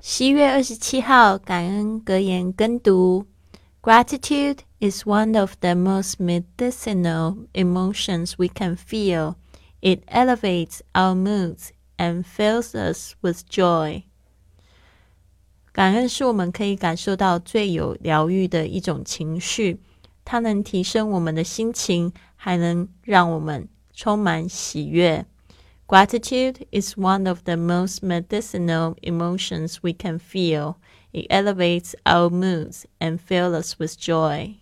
十一月二十七号，感恩格言跟读。Gratitude is one of the most medicinal emotions we can feel. It elevates our moods and fills us with joy. 感恩是我们可以感受到最有疗愈的一种情绪，它能提升我们的心情，还能让我们充满喜悦。Gratitude is one of the most medicinal emotions we can feel. It elevates our moods and fills us with joy.